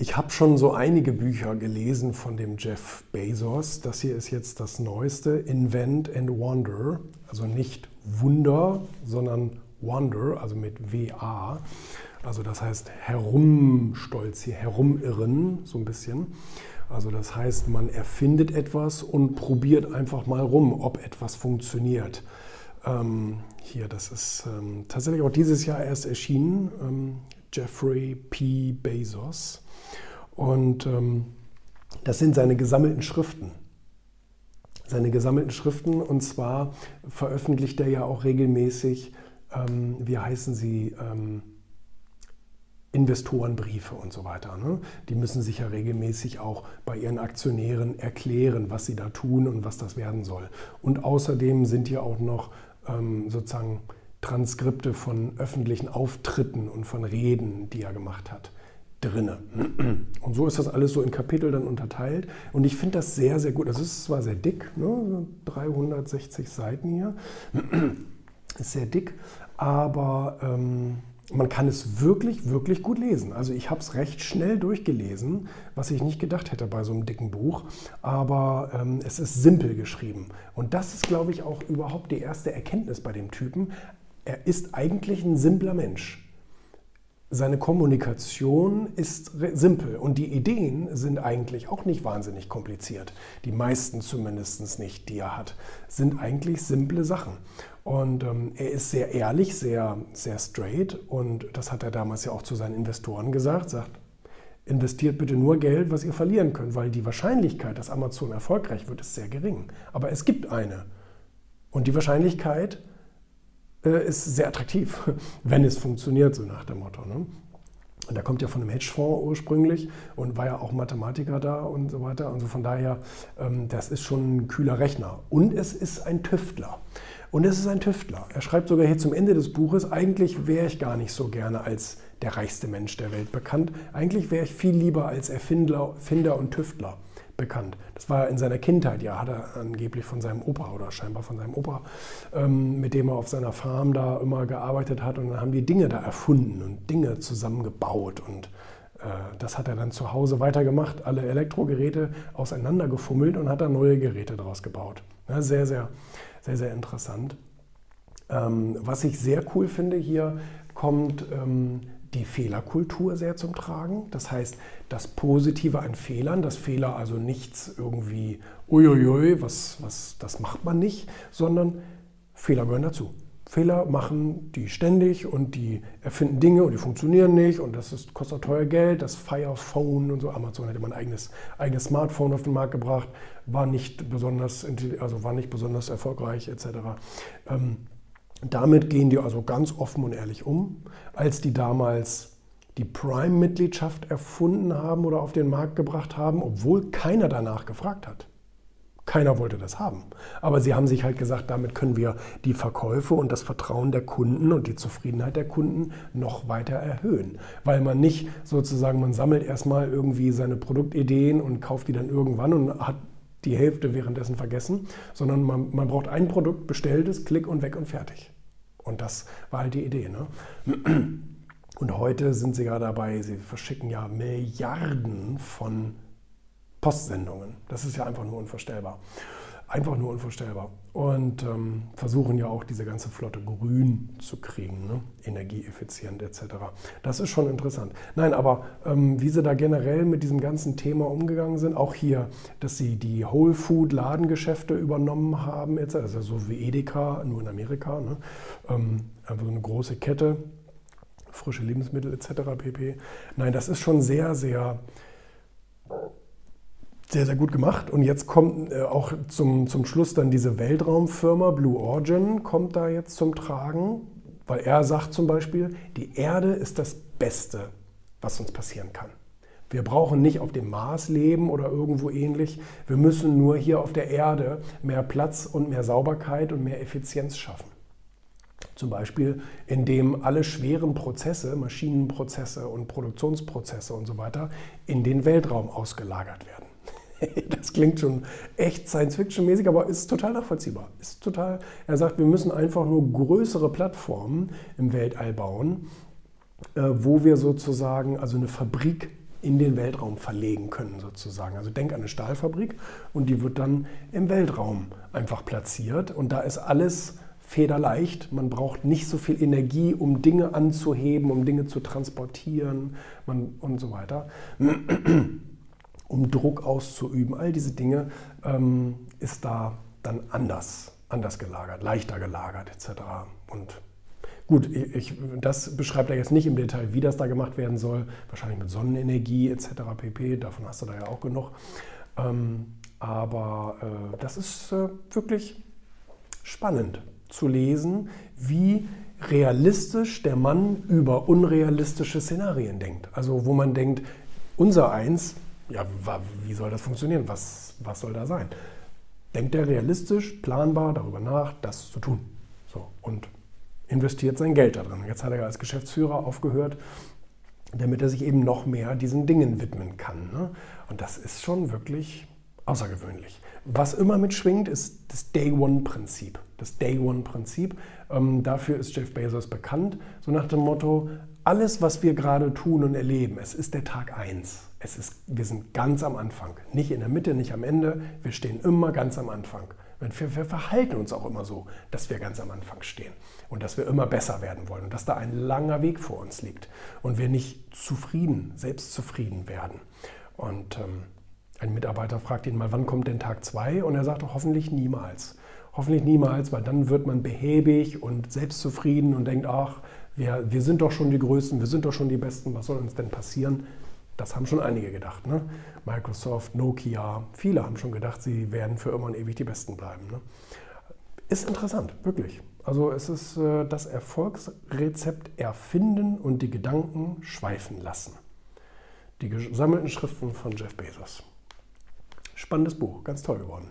Ich habe schon so einige Bücher gelesen von dem Jeff Bezos. Das hier ist jetzt das neueste, Invent and Wonder. Also nicht Wunder, sondern Wonder, also mit WA. Also das heißt herumstolz hier, herumirren, so ein bisschen. Also das heißt, man erfindet etwas und probiert einfach mal rum, ob etwas funktioniert. Ähm, hier, das ist ähm, tatsächlich auch dieses Jahr erst erschienen, ähm, Jeffrey P. Bezos. Und ähm, das sind seine gesammelten Schriften. Seine gesammelten Schriften und zwar veröffentlicht er ja auch regelmäßig, ähm, wie heißen sie, ähm, Investorenbriefe und so weiter. Ne? Die müssen sich ja regelmäßig auch bei ihren Aktionären erklären, was sie da tun und was das werden soll. Und außerdem sind hier auch noch ähm, sozusagen Transkripte von öffentlichen Auftritten und von Reden, die er gemacht hat, drinne. Und so ist das alles so in Kapitel dann unterteilt. Und ich finde das sehr, sehr gut. Das ist zwar sehr dick, ne? 360 Seiten hier, ist sehr dick, aber ähm, man kann es wirklich, wirklich gut lesen. Also ich habe es recht schnell durchgelesen, was ich nicht gedacht hätte bei so einem dicken Buch. Aber ähm, es ist simpel geschrieben. Und das ist, glaube ich, auch überhaupt die erste Erkenntnis bei dem Typen. Er ist eigentlich ein simpler Mensch. Seine Kommunikation ist simpel und die Ideen sind eigentlich auch nicht wahnsinnig kompliziert. Die meisten zumindest nicht, die er hat, sind eigentlich simple Sachen. Und ähm, er ist sehr ehrlich, sehr, sehr straight. Und das hat er damals ja auch zu seinen Investoren gesagt. Sagt, investiert bitte nur Geld, was ihr verlieren könnt, weil die Wahrscheinlichkeit, dass Amazon erfolgreich wird, ist sehr gering. Aber es gibt eine. Und die Wahrscheinlichkeit äh, ist sehr attraktiv, wenn es funktioniert, so nach dem Motto. Ne? Und der kommt ja von einem Hedgefonds ursprünglich und war ja auch Mathematiker da und so weiter. Also von daher, ähm, das ist schon ein kühler Rechner. Und es ist ein Tüftler. Und es ist ein Tüftler. Er schreibt sogar hier zum Ende des Buches, eigentlich wäre ich gar nicht so gerne als der reichste Mensch der Welt bekannt. Eigentlich wäre ich viel lieber als Erfinder Finder und Tüftler bekannt. Das war in seiner Kindheit, ja, hat er angeblich von seinem Opa oder scheinbar von seinem Opa, ähm, mit dem er auf seiner Farm da immer gearbeitet hat. Und dann haben die Dinge da erfunden und Dinge zusammengebaut. Und äh, das hat er dann zu Hause weitergemacht, alle Elektrogeräte auseinandergefummelt und hat da neue Geräte draus gebaut. Ja, sehr, sehr sehr, sehr interessant. Ähm, was ich sehr cool finde, hier kommt ähm, die Fehlerkultur sehr zum Tragen. Das heißt, das Positive an Fehlern, dass Fehler also nichts irgendwie, uiuiui, was, was, das macht man nicht, sondern Fehler gehören dazu. Fehler machen die ständig und die erfinden Dinge und die funktionieren nicht und das ist, kostet teuer Geld. Das Fire Phone und so, Amazon hätte man ein eigenes, eigenes Smartphone auf den Markt gebracht, war nicht besonders, also war nicht besonders erfolgreich etc. Ähm, damit gehen die also ganz offen und ehrlich um. Als die damals die Prime-Mitgliedschaft erfunden haben oder auf den Markt gebracht haben, obwohl keiner danach gefragt hat keiner wollte das haben. Aber sie haben sich halt gesagt, damit können wir die Verkäufe und das Vertrauen der Kunden und die Zufriedenheit der Kunden noch weiter erhöhen. Weil man nicht sozusagen, man sammelt erstmal irgendwie seine Produktideen und kauft die dann irgendwann und hat die Hälfte währenddessen vergessen, sondern man, man braucht ein Produkt, bestellt es, klick und weg und fertig. Und das war halt die Idee. Ne? Und heute sind sie gerade dabei, sie verschicken ja Milliarden von Postsendungen. Das ist ja einfach nur unvorstellbar. Einfach nur unvorstellbar. Und ähm, versuchen ja auch diese ganze Flotte grün zu kriegen, ne? energieeffizient etc. Das ist schon interessant. Nein, aber ähm, wie sie da generell mit diesem ganzen Thema umgegangen sind, auch hier, dass sie die Whole Food Ladengeschäfte übernommen haben, etc. Also so wie Edeka, nur in Amerika. Ne? Ähm, einfach so eine große Kette, frische Lebensmittel etc. pp. Nein, das ist schon sehr, sehr sehr, sehr gut gemacht. Und jetzt kommt äh, auch zum, zum Schluss dann diese Weltraumfirma Blue Origin kommt da jetzt zum Tragen, weil er sagt zum Beispiel, die Erde ist das Beste, was uns passieren kann. Wir brauchen nicht auf dem Mars leben oder irgendwo ähnlich. Wir müssen nur hier auf der Erde mehr Platz und mehr Sauberkeit und mehr Effizienz schaffen. Zum Beispiel, indem alle schweren Prozesse, Maschinenprozesse und Produktionsprozesse und so weiter in den Weltraum ausgelagert werden. das klingt schon echt Science-Fiction-mäßig, aber ist total nachvollziehbar. Ist total, er sagt, wir müssen einfach nur größere Plattformen im Weltall bauen, äh, wo wir sozusagen also eine Fabrik in den Weltraum verlegen können sozusagen. Also denk an eine Stahlfabrik und die wird dann im Weltraum einfach platziert und da ist alles federleicht. Man braucht nicht so viel Energie, um Dinge anzuheben, um Dinge zu transportieren man, und so weiter, um Druck auszuüben. All diese Dinge ähm, ist da dann anders, anders gelagert, leichter gelagert etc. Und Gut, ich, das beschreibt er jetzt nicht im Detail, wie das da gemacht werden soll. Wahrscheinlich mit Sonnenenergie etc. pp. Davon hast du da ja auch genug. Ähm, aber äh, das ist äh, wirklich spannend zu lesen, wie realistisch der Mann über unrealistische Szenarien denkt. Also wo man denkt, unser Eins, ja, wie soll das funktionieren? Was, was soll da sein? Denkt er realistisch, planbar darüber nach, das zu tun. So, und investiert sein Geld da drin. Jetzt hat er als Geschäftsführer aufgehört, damit er sich eben noch mehr diesen Dingen widmen kann. Ne? Und das ist schon wirklich außergewöhnlich. Was immer mitschwingt, ist das Day One-Prinzip. Das Day One-Prinzip. Ähm, dafür ist Jeff Bezos bekannt, so nach dem Motto, alles, was wir gerade tun und erleben, es ist der Tag 1. Es ist, wir sind ganz am Anfang. Nicht in der Mitte, nicht am Ende. Wir stehen immer ganz am Anfang. Wir, wir verhalten uns auch immer so, dass wir ganz am Anfang stehen und dass wir immer besser werden wollen und dass da ein langer Weg vor uns liegt und wir nicht zufrieden, selbstzufrieden werden. Und ähm, ein Mitarbeiter fragt ihn mal, wann kommt denn Tag 2? Und er sagt hoffentlich niemals. Hoffentlich niemals, weil dann wird man behäbig und selbstzufrieden und denkt, ach, wir, wir sind doch schon die Größten, wir sind doch schon die Besten, was soll uns denn passieren? Das haben schon einige gedacht. Ne? Microsoft, Nokia, viele haben schon gedacht, sie werden für immer und ewig die Besten bleiben. Ne? Ist interessant, wirklich. Also es ist äh, das Erfolgsrezept erfinden und die Gedanken schweifen lassen. Die gesammelten Schriften von Jeff Bezos. Spannendes Buch, ganz toll geworden.